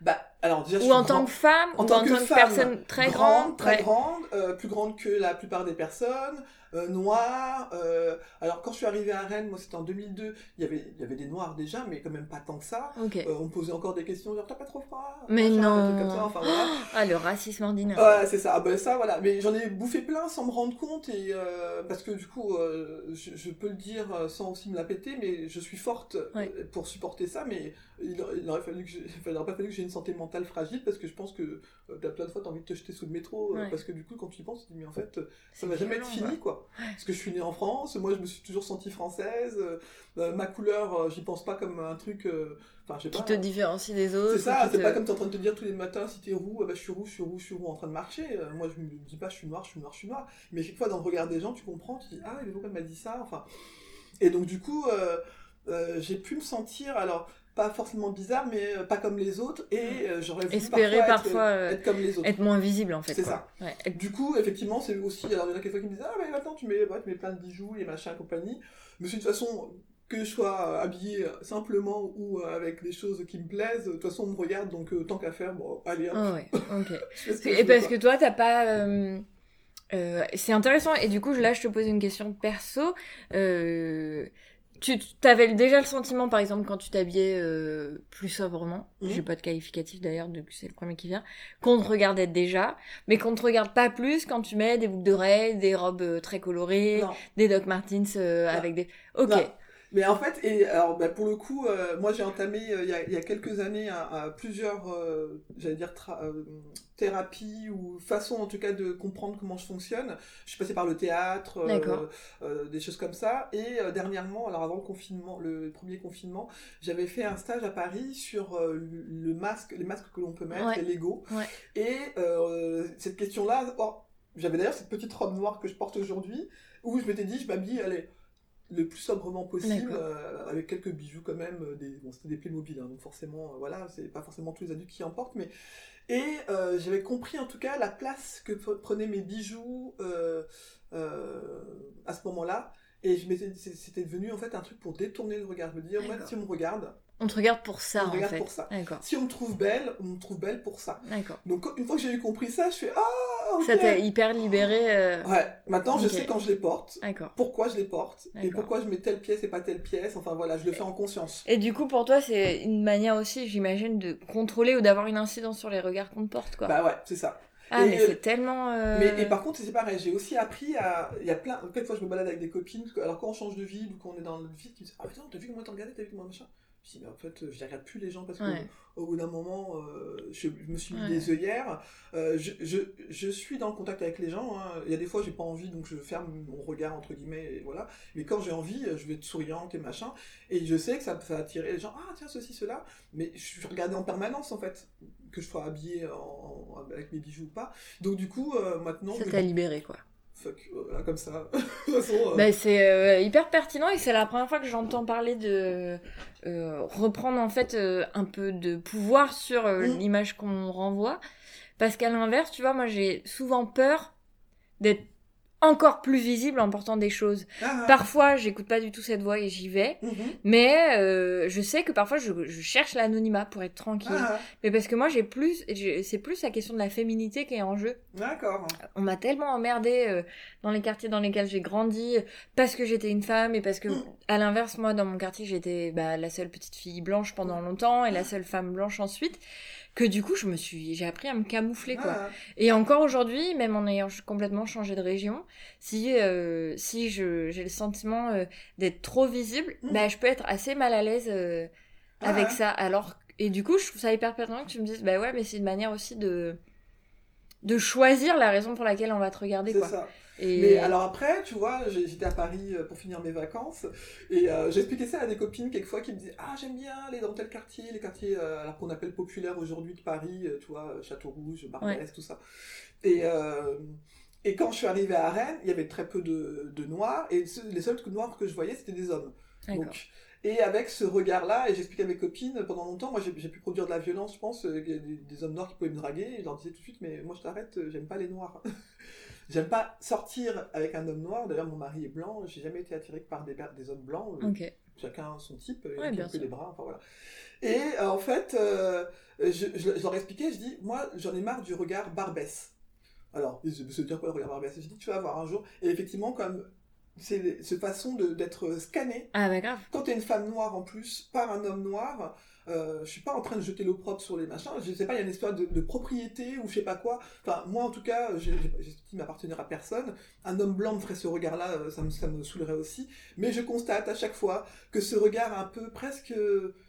Bah, alors déjà, Ou en grand- tant que femme, en ou tant en que tant que personne très grande. très ouais. grande, euh, plus grande que la plupart des personnes, euh, noire. euh, alors quand je suis arrivée à Rennes, moi c'était en 2002, il y avait il y avait des noirs déjà, mais quand même pas tant que ça. On me posait encore des questions genre t'as pas trop froid? Mais machin, non. des trucs comme ça, enfin voilà. [GASPS] Ah, le racisme ordinaire. Ouais, c'est ça. Ah, ben, ça, voilà. Mais j'en ai bouffé plein sans me rendre compte et parce que du coup, je, je peux le dire sans aussi me la péter, mais je suis forte Ouais. pour supporter ça. Mais il, il aurait fallu que j'ai- enfin, il aurait pas fallu que j'ai une santé mentale fragile parce que je pense que euh, t'as plein de fois t'as envie de te jeter sous le métro euh, Ouais. parce que du coup, quand tu y penses, tu te dis mais en fait, euh, ça va jamais être fini quoi. Parce que je suis née en France, moi je me suis toujours sentie française. euh, ma couleur, j'y pense pas comme un truc. Enfin, je sais Qui pas. te différencie des autres. C'est ça, c'est te- pas comme t'es en train de te dire tous les matins si t'es roux, ah bah, je suis roux, je suis roux, je suis roux en train de marcher. Moi je me dis pas je suis noir, je suis noir, je suis noir. Mais chaque fois dans le regard des gens, tu comprends, tu dis ah mais pourquoi elle m'a dit ça Enfin. Et donc du coup, euh, j'ai pu me sentir alors pas forcément bizarre, mais euh, pas comme les autres. Et euh, j'aurais voulu Espérer parfois, parfois, être, euh, être comme les autres. Être moins visible en fait. C'est ça. Ouais. Être- Du coup, effectivement, c'est aussi. Alors, il y en a quelques qui me disent Ah, mais maintenant, tu mets, tu mets plein de bijoux et machin et compagnie. Mais c'est de toute façon, que je sois euh, habillé simplement ou avec des choses qui me plaisent, de toute façon, on me regarde, donc euh, tant qu'à faire, bon, allez, hop, Ah ouais, ok. [LAUGHS] que Et parce que toi, t'as pas. euh, euh, c'est intéressant. Et du coup, là, je te pose une question perso. Euh, tu avais déjà le sentiment, par exemple, quand tu t'habillais euh, plus sobrement, j'ai pas de qualificatif d'ailleurs, donc c'est le premier qui vient, qu'on te regardait déjà, mais qu'on te regarde pas plus quand tu mets des boucles d'oreilles, des robes euh, très colorées, Non. des Doc Martens euh, avec des. Ok. Non. Mais en fait, et alors bah, pour le coup, euh, moi j'ai entamé euh, il y, y a quelques années plusieurs, euh, j'allais dire, thérapies ou façons en tout cas de comprendre comment je fonctionne. Je suis passée par le théâtre, des choses comme ça. Et dernièrement, alors avant le confinement, le premier confinement, j'avais fait un stage à Paris sur le masque, les masques que l'on peut mettre, Ouais. les Lego. Ouais. Et cette question-là, oh, j'avais d'ailleurs cette petite robe noire que je porte aujourd'hui, où je m'étais dit, je m'habille, allez, le plus sobrement possible, euh, avec quelques bijoux quand même, euh, des, bon, c'était des Playmobil, hein, donc forcément, euh, voilà, c'est pas forcément tous les adultes qui en portent, mais... Et euh, j'avais compris en tout cas la place que pre- prenaient mes bijoux à ce moment-là, et je m'étais, c'était devenu en fait un truc pour détourner le regard, me dire, D'accord. si on me regarde, On te regarde pour ça, On te en regarde fait. pour ça. D'accord. si on me trouve belle, on me trouve belle pour ça. D'accord. Donc une fois que j'ai eu compris ça, je fais, ah, ok Ça t'a hyper libéré. euh, Ouais, maintenant je sais quand je les porte, pourquoi je les porte, et pourquoi je mets telle pièce et pas telle pièce, enfin voilà, je le fais en conscience. Et du coup, pour toi, c'est une manière aussi, j'imagine, de contrôler ou d'avoir une incidence sur les regards qu'on te porte, quoi. Bah ouais, c'est ça. ah, et- mais c'est tellement. euh, Mais et par contre, c'est pareil, j'ai aussi appris à. Il y a plein. Quelquefois, je me balade avec des copines, alors quand on change de ville ou quand on est dans notre vie, qui me disent Ah putain, t'as vu comment t'as regardé, t'as vu comment machin? Je mais en fait, je les regarde plus les gens parce que Ouais. au bout d'un moment, euh, je, je me suis mis Ouais. des œillères. Euh, je, je, je suis dans le contact avec les gens. hein. Il y a des fois, j'ai pas envie, donc je ferme mon regard, entre guillemets, et voilà. Mais quand j'ai envie, je vais être souriante et machin. Et je sais que ça, va attirer les gens. Ah tiens, ceci, cela. Mais je suis regardée en permanence, en fait. Que je sois habillée en- en- avec mes bijoux ou pas. Donc du coup, euh, maintenant. Ça t'a libéré, quoi. Fuck, voilà, comme ça. [LAUGHS] de toute façon. euh, Bah, c'est euh, hyper pertinent et c'est la première fois que j'entends parler de euh, reprendre en fait euh, un peu de pouvoir sur euh, Mm. l'image qu'on renvoie. Parce qu'à l'inverse, tu vois, moi j'ai souvent peur d'être encore plus visible en portant des choses. ah, Parfois, j'écoute pas du tout cette voix et j'y vais. mhm, Mais euh, je sais que parfois je, je cherche l'anonymat pour être tranquille. ah, Mais parce que moi j'ai plus, c'est plus la question de la féminité qui est en jeu. D'accord. On m'a tellement emmerdée euh, dans les quartiers dans lesquels j'ai grandi euh, parce que j'étais une femme et parce que, Mm. à l'inverse, moi dans mon quartier j'étais bah, la seule petite fille blanche pendant longtemps et la seule femme blanche ensuite. Que du coup je me suis, j'ai appris à me camoufler quoi. Ah, Et encore aujourd'hui, même en ayant complètement changé de région, si euh, si je j'ai le sentiment euh, d'être trop visible, Mm. bah je peux être assez mal à l'aise euh, avec Ah. ça. Alors et du coup, je trouve ça hyper pertinent que tu me dises bah ouais, mais c'est une manière aussi de de choisir la raison pour laquelle on va te regarder quoi. ça. Et Mais alors après, tu vois, j'étais à Paris euh, pour finir mes vacances et euh, j'expliquais ça à des copines quelquefois qui me disaient Ah, j'aime bien aller dans tel quartier, les quartiers euh, alors qu'on appelle populaires aujourd'hui de Paris, tu vois, Château-Rouge, Barbès, tout ça. Et, euh, et quand je suis arrivée à Rennes, il y avait très peu de, de noirs et les seuls noirs que je voyais, c'était des hommes. Donc, et avec ce regard-là, et j'expliquais à mes copines, pendant longtemps, moi j'ai pu produire de la violence, je pense, il y a des, des hommes noirs qui pouvaient me draguer, et je leur disais tout de suite, mais moi je t'arrête, j'aime pas les noirs. J'aime pas sortir avec un homme noir. D'ailleurs, mon mari est blanc. J'ai jamais été attiré par des, des hommes blancs. Ok. Chacun son type, Ouais, bien les bras, enfin voilà. Et euh, en fait, euh, je, je, je leur expliquais, je dis, moi, j'en ai marre du regard Barbès. Alors, je me suis dit, quoi le regard Barbès? Je dis, tu vas voir un jour. Et effectivement, comme c'est cette façon d'être scanné, Ah bah grave. quand t'es une femme noire en plus, par un homme noir, euh, je suis pas en train de jeter l'opprobre sur les machins, je sais pas, il y a une histoire de, propriété ou je sais pas quoi. Enfin, moi en tout cas, j'ai- j'ai- j'estime appartenir à personne. Un homme blanc me ferait ce regard-là, euh, ça me, ça me saoulerait aussi. Mais je constate à chaque fois que ce regard un peu presque.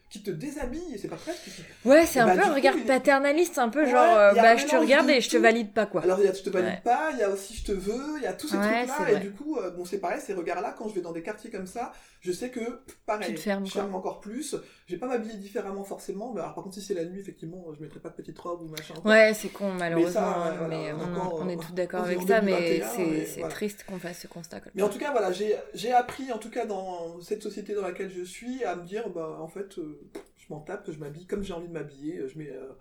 Qui te déshabille, et c'est pas presque. Ouais, c'est Et un bah, peu un regard il paternaliste, un peu Ouais, genre, euh, bah je te regarde de et je te valide pas quoi. Alors il y a je te valide Ouais. pas, il y a aussi je te veux, il y a tous ces Ouais, trucs-là, c'est et vrai. du coup, euh, bon c'est pareil, ces regards-là, quand je vais dans des quartiers comme ça, je sais que, pareil, fermes, je ferme encore plus, je vais pas m'habiller différemment forcément, mais alors par contre si c'est la nuit, effectivement, je mettrai pas de petite robe ou machin. Ouais, c'est con malheureusement, ça, hein, voilà, mais on, est tous d'accord avec ça, mais 2021, c'est voilà. triste qu'on fasse ce constat. Mais en tout cas, voilà, j'ai j'ai appris, en tout cas dans cette société dans laquelle je suis, à me dire, bah en fait, euh, je m'en tape, je m'habille comme j'ai envie de m'habiller, je mets... euh,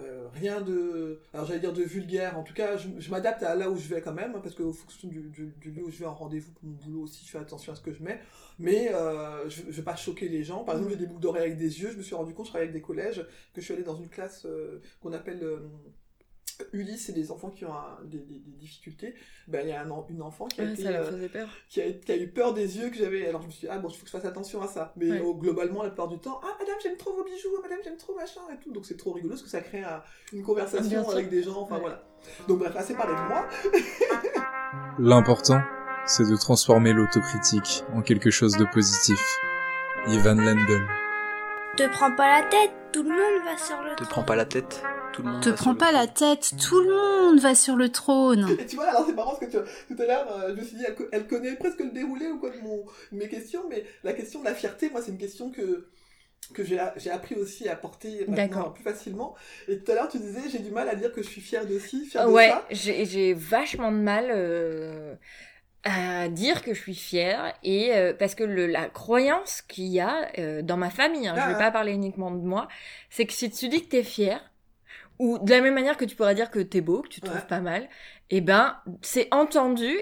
euh, rien de, alors j'allais dire de vulgaire, en tout cas je, je m'adapte à là où je vais quand même, hein, parce qu'au fonction du, lieu où je vais en rendez-vous pour mon boulot aussi, je fais attention à ce que je mets, mais euh, je, je vais pas choquer les gens. Par exemple, j'ai des boucles d'oreilles avec des yeux, je me suis rendu compte, je travaille avec des collèges, que je suis allé dans une classe euh, qu'on appelle euh, Ulysse, c'est des enfants qui ont un- des, des- des difficultés. Ben, il y a un une enfant qui a, Ouais, été, euh, peur. qui, a, qui a eu peur des yeux que j'avais. Alors je me suis dit, ah bon, il faut que je fasse attention à ça. Mais Ouais. globalement, la plupart du temps, ah madame, j'aime trop vos bijoux, ah, madame, j'aime trop machin et tout. Donc c'est trop rigolo parce que ça crée un- une conversation avec des gens, enfin Ouais. voilà. Donc bref, assez parlé de moi. L'important, c'est de transformer l'autocritique en quelque chose de positif. Ivan Lendl. Te prends pas la tête, tout le monde va sur le Te prends pas la tête, tout le monde. Te prends pas la tête, tout le monde va sur le trône. Et [LAUGHS] tu vois, alors c'est marrant parce que tu- tout à l'heure, euh, je me suis dit, elle, co- elle connaît presque le déroulé ou quoi de, mon, de mes questions, mais la question de la fierté, moi, c'est une question que que j'ai appris aussi à porter maintenant plus facilement. Et tout à l'heure, tu disais, j'ai du mal à dire que je suis fière de ci, fière de Ouais, ça. j'ai j'ai vachement de mal euh, à dire que je suis fière et euh, parce que le, la croyance qu'il y a euh, dans ma famille, hein, je Ah, vais pas parler uniquement de moi, c'est que si tu dis que t'es fier ou de la même manière que tu pourrais dire que t'es beau, que tu te Ouais. trouves pas mal, et ben c'est entendu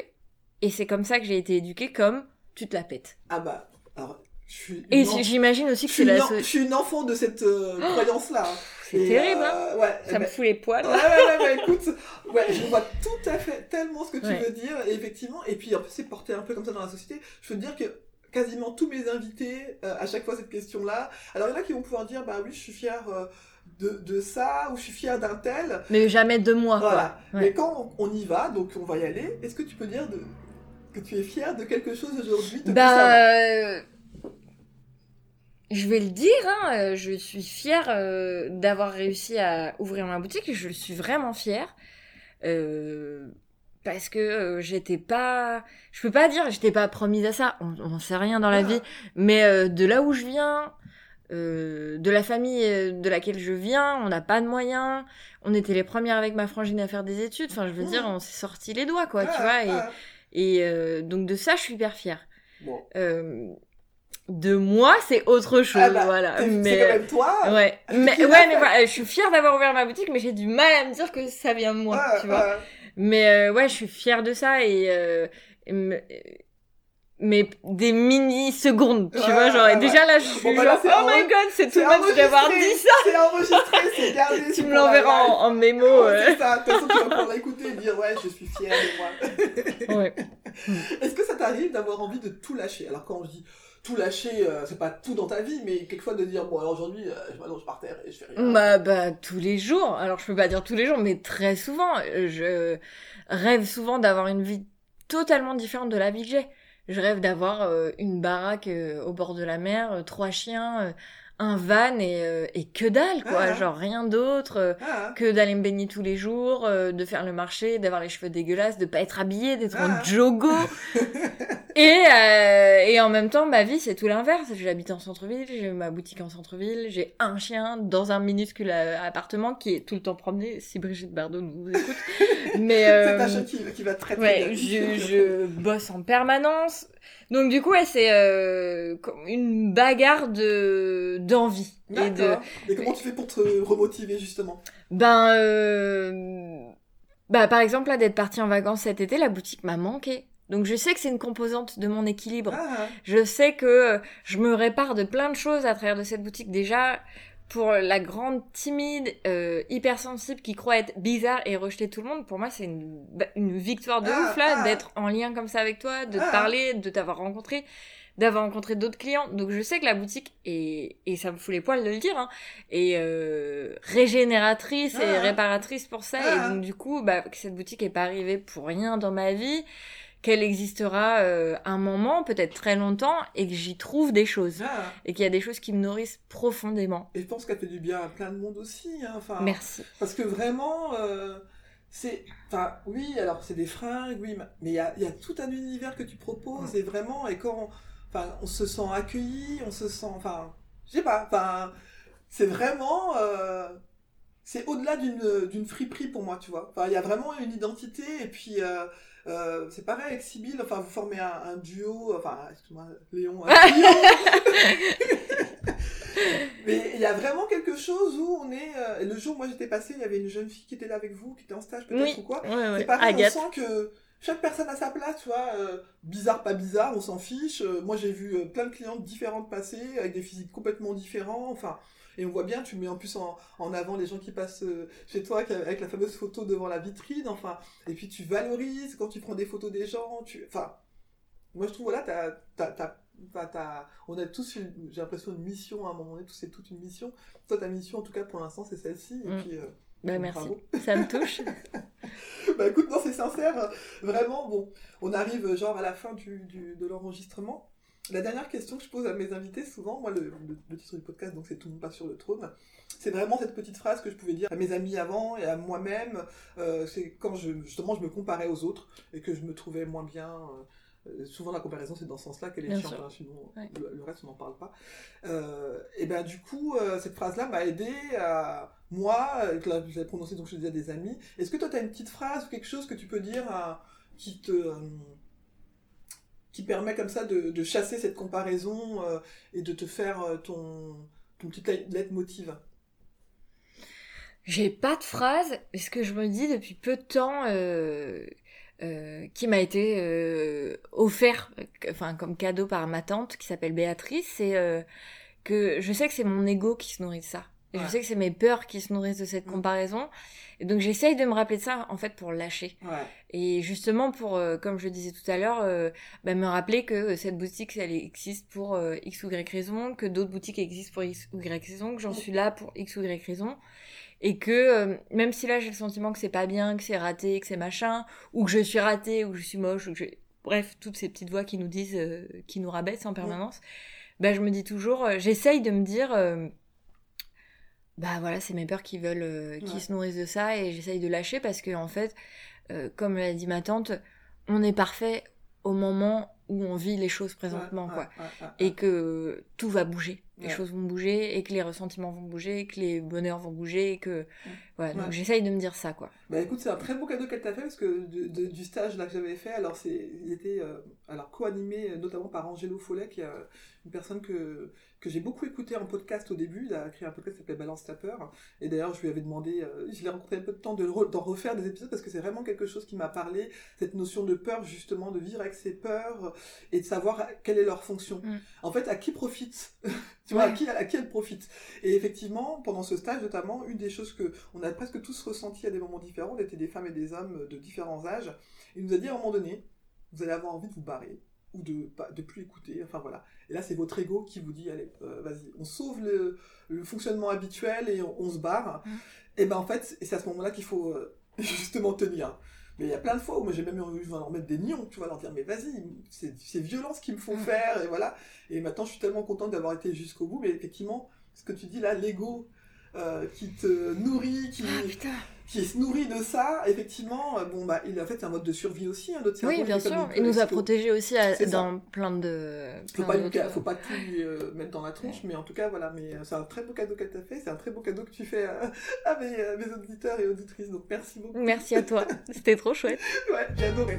et c'est comme ça que j'ai été éduquée comme tu te la pètes. Ah bah, alors, je suis... Et j'imagine aussi que c'est la je suis une enfant de cette euh, [GASPS] croyance-là. hein. c'est terrible, hein. euh, ouais, ça me bah, fout les poils. Ouais, ouais, ouais, bah, écoute, ouais, je vois tout à fait tellement ce que tu Ouais. veux dire, et effectivement, et puis en plus c'est porté un peu comme ça dans la société, je veux te dire que quasiment tous mes invités, euh, à chaque fois cette question-là, alors il y en a qui vont pouvoir dire, bah oui, je suis fier euh, de, de ça, ou je suis fier d'un tel, Mais jamais de moi. voilà, Ouais. mais quand on, on y va, donc on va y aller, est-ce que tu peux dire de, que tu es fier de quelque chose aujourd'hui de Bah, euh, je vais le dire, hein, euh, je suis fière euh, d'avoir réussi à ouvrir ma boutique et je suis vraiment fière. Euh, parce que euh, j'étais pas. Je peux pas dire j'étais pas promise à ça, on, on sait rien dans la Ah. vie, mais euh, de là où je viens. Euh, de la famille euh, de laquelle je viens, on n'a pas de moyens. On était les premières avec ma frangine à faire des études. Enfin, je veux dire, on s'est sorti les doigts, quoi, tu Ah, vois. Et, ah, et euh, donc de ça, je suis hyper fière. bon. Euh, de moi, c'est autre chose, Ah bah, voilà. Mais quand même toi ouais, qui [LAUGHS] mais ouais, mais voilà, je suis fière d'avoir ouvert ma boutique, mais j'ai du mal à me dire que ça vient de moi, Ah, tu vois. ah. Mais euh, ouais, je suis fière de ça et euh, mais des mini secondes, tu Ouais, vois, genre et ouais, déjà là, je Bon, suis bah là, genre oh my god, c'est tout much d'avoir dit ça. C'est enregistré, c'est gardé. [LAUGHS] Tu me l'enverras en, en mémo. Oh, euh. C'est ça, de toute façon, tu vas pouvoir l'écouter et dire ouais, je suis fière de moi. [LAUGHS] Ouais. [LAUGHS] Est-ce que ça t'arrive d'avoir envie de tout lâcher? Alors quand je dis tout lâcher, euh, c'est pas tout dans ta vie, mais quelquefois de dire bon alors aujourd'hui euh, je m'allonge par terre et je fais rien. Bah, bah, tous les jours. Alors, je peux pas dire tous les jours, mais très souvent. Euh, Je rêve souvent d'avoir une vie totalement différente de la vie que j'ai. Je rêve d'avoir euh, une baraque euh, au bord de la mer, euh, trois chiens, euh, un van et, euh, et que dalle, quoi. Ah. Genre rien d'autre. euh, Ah, que d'aller me baigner tous les jours, euh, de faire le marché, d'avoir les cheveux dégueulasses, de pas être habillée, d'être Ah. en jogo. [LAUGHS] et, euh, et en même temps, ma vie, c'est tout l'inverse. J'habite en centre-ville, j'ai ma boutique en centre-ville, j'ai un chien dans un minuscule euh, appartement qui est tout le temps promené, si Brigitte Bardot nous écoute. Mais [LAUGHS] c'est euh, ta chaîne qui, qui va très très ouais, bien. je, je bosse en permanence. Donc du coup, ouais, c'est euh, une bagarre de d'envie et de. Et comment tu fais pour te remotiver justement? Ben, euh, Bah, par exemple, là, d'être partie en vacances cet été, la boutique m'a manqué. Donc je sais que c'est une composante de mon équilibre. Ah. Je sais que euh, je me répare de plein de choses à travers de cette boutique. Déjà, pour la grande timide, euh, hypersensible qui croit être bizarre et rejeter tout le monde, pour moi c'est une, bah, une victoire de Ah, ouf là, ah. d'être en lien comme ça avec toi, de te parler, de t'avoir rencontré, d'avoir rencontré d'autres clients. Donc je sais que la boutique est, et ça me fout les poils de le dire, hein, est euh, régénératrice et réparatrice pour ça. Et donc du coup, bah, que cette boutique est pas arrivée pour rien dans ma vie qu'elle existera euh, un moment, peut-être très longtemps, et que j'y trouve des choses. Ah. Et qu'il y a des choses qui me nourrissent profondément. Et je pense qu'elle fait du bien à plein de monde aussi. hein, Enfin, Merci. Parce que vraiment, euh, c'est. Enfin, oui, alors c'est des fringues, oui, mais il y a, il y a tout un univers que tu proposes, et vraiment, et quand on, enfin, on se sent accueilli, on se sent. Enfin, je sais pas, enfin, c'est vraiment. euh, c'est au-delà d'une friperie pour moi, tu vois. Enfin, il y a vraiment une identité, et puis. Euh, c'est pareil avec Sibyl, enfin vous formez un, un duo, enfin excuse-moi Léon, un. [LAUGHS] [LAUGHS] Mais il y a vraiment quelque chose où on est. euh, le jour où moi j'étais passée, il y avait une jeune fille qui était là avec vous, qui était en stage peut-être Oui. ou quoi. Ouais, ouais. C'est pareil, Agathe. on sent que chaque personne a sa place, tu vois. euh, bizarre, pas bizarre, on s'en fiche. Moi j'ai vu plein de clientes différentes passer, avec des physiques complètement différents. Enfin, et on voit bien, tu mets en plus en, en avant les gens qui passent euh, chez toi avec la fameuse photo devant la vitrine. Enfin, et puis tu valorises quand tu prends des photos des gens. Tu, enfin, moi je trouve voilà, t'as, on a tous, j'ai l'impression, une mission à un moment donné. Tous c'est toute une mission. Toi, ta mission, en tout cas pour l'instant, c'est celle-ci. Et Mm. puis, euh, Bah, merci. bravo. Ça me touche. [LAUGHS] bah écoute, non, c'est sincère. Vraiment, bon, on arrive genre à la fin du, du- de l'enregistrement. La dernière question que je pose à mes invités, souvent, moi, le, le- le titre du podcast, donc c'est Tout le monde passe sur le trône. C'est vraiment cette petite phrase que je pouvais dire à mes amis avant et à moi-même. euh, c'est quand je, justement je me comparais aux autres et que je me trouvais moins bien. euh, euh, souvent la comparaison c'est dans ce sens-là qu'elle est Bien chiante, hein, sinon Ouais. le, le reste on n'en parle pas. Euh, et ben du coup cette phrase-là m'a aidé à moi, je l'ai prononcée donc je le dis à des amis. Est-ce que toi tu as une petite phrase ou quelque chose que tu peux dire à- qui te qui permet comme ça de, chasser cette comparaison euh, et de te faire euh, ton ton petit leitmotiv J'ai pas de phrase, mais ce que je me dis depuis peu de temps, euh, qui m'a été offert, enfin comme cadeau par ma tante qui s'appelle Béatrice, c'est que je sais que c'est mon ego qui se nourrit de ça. Et Ouais. je sais que c'est mes peurs qui se nourrissent de cette Mm. comparaison. Et donc j'essaye de me rappeler de ça en fait pour lâcher. Ouais. Et justement pour, euh, comme je disais tout à l'heure, euh, bah, me rappeler que euh, cette boutique, elle existe pour euh, X ou Y raison, que d'autres boutiques existent pour X ou Y raison, que j'en suis là pour X ou Y raison. Et que même si là j'ai le sentiment que c'est pas bien, que c'est raté, que c'est machin, ou que je suis ratée, ou que je suis moche, ou que je... Bref, toutes ces petites voix qui nous disent, euh, qui nous rabaissent en permanence, bah je me dis toujours, j'essaye de me dire... bah voilà, c'est mes peurs qui veulent, euh, qui Ouais. se nourrissent de ça et j'essaye de lâcher parce que en fait, euh, comme l'a dit ma tante, on est parfait au moment où on vit les choses présentement, Ouais, quoi. ouais, ouais, ouais. Et que tout va bouger, les choses vont bouger et que les ressentiments vont bouger, et que les bonheurs vont bouger et que voilà. Donc j'essaye de me dire ça, quoi. Bah écoute, c'est un très beau cadeau qu'elle t'a fait parce que de- de- du stage là que j'avais fait, alors c'est, il était euh, alors co-animé euh, notamment par Angelo Follet, qui est euh, une personne que, que j'ai beaucoup écouté en podcast au début. Il a créé un podcast qui s'appelait Balance ta peur. Et d'ailleurs, je lui avais demandé, euh, je l'ai rencontré un peu de temps de d'en refaire des épisodes parce que c'est vraiment quelque chose qui m'a parlé, cette notion de peur justement, de vivre avec ses peurs et de savoir quelle est leur fonction. Mm. En fait, à qui profite [LAUGHS] Tu vois, à qui, à qui elle profite? Et effectivement, pendant ce stage notamment, une des choses que on a presque tous ressenti à des moments différents, on était des femmes et des hommes de différents âges, il nous a dit à un moment donné, vous allez avoir envie de vous barrer ou de de plus écouter, enfin voilà. Et là, c'est votre ego qui vous dit, allez, euh, vas-y, on sauve le, le fonctionnement habituel et on, on se barre. Mm. Et ben en fait, c'est à ce moment-là qu'il faut euh, [LAUGHS] justement tenir. Mais il y a plein de fois où moi j'ai même envie de leur mettre des nions, tu vois, leur dire mais vas-y, c'est c'est violent ce qu'ils me font Mm. faire, et voilà. Et maintenant je suis tellement contente d'avoir été jusqu'au bout, mais effectivement, ce que tu dis là, l'ego euh, qui te nourrit, qui, Ah putain qui se nourrit de ça, effectivement, euh, bon bah il en fait c'est un mode de survie aussi, hein, notre. Oui, bien sûr. Il nous a que protégés aussi à- C'est ça. dans plein de. Faut plein pas, lui- d'autres- faut pas tout lui euh, mettre dans la tronche, mais en tout cas voilà, mais euh, c'est un très beau cadeau qu'elle t'a fait, c'est un très beau cadeau que tu fais à, [LAUGHS] à mes, mes auditeurs et auditrices, donc merci beaucoup. Merci à toi. [LAUGHS] C'était trop chouette. Ouais, j'ai adoré.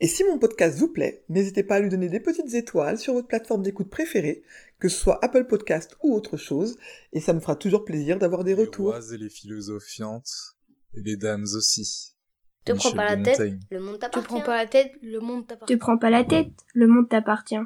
Et si mon podcast vous plaît, n'hésitez pas à lui donner des petites étoiles sur votre plateforme d'écoute préférée, que ce soit Apple Podcast ou autre chose, et ça me fera toujours plaisir d'avoir des retours. Les rois et les philosophiantes, et les dames aussi. Te prends pas la tête, le monde t'appartient. Te prends pas la tête, le monde t'appartient. Te prends pas la tête, le monde t'appartient.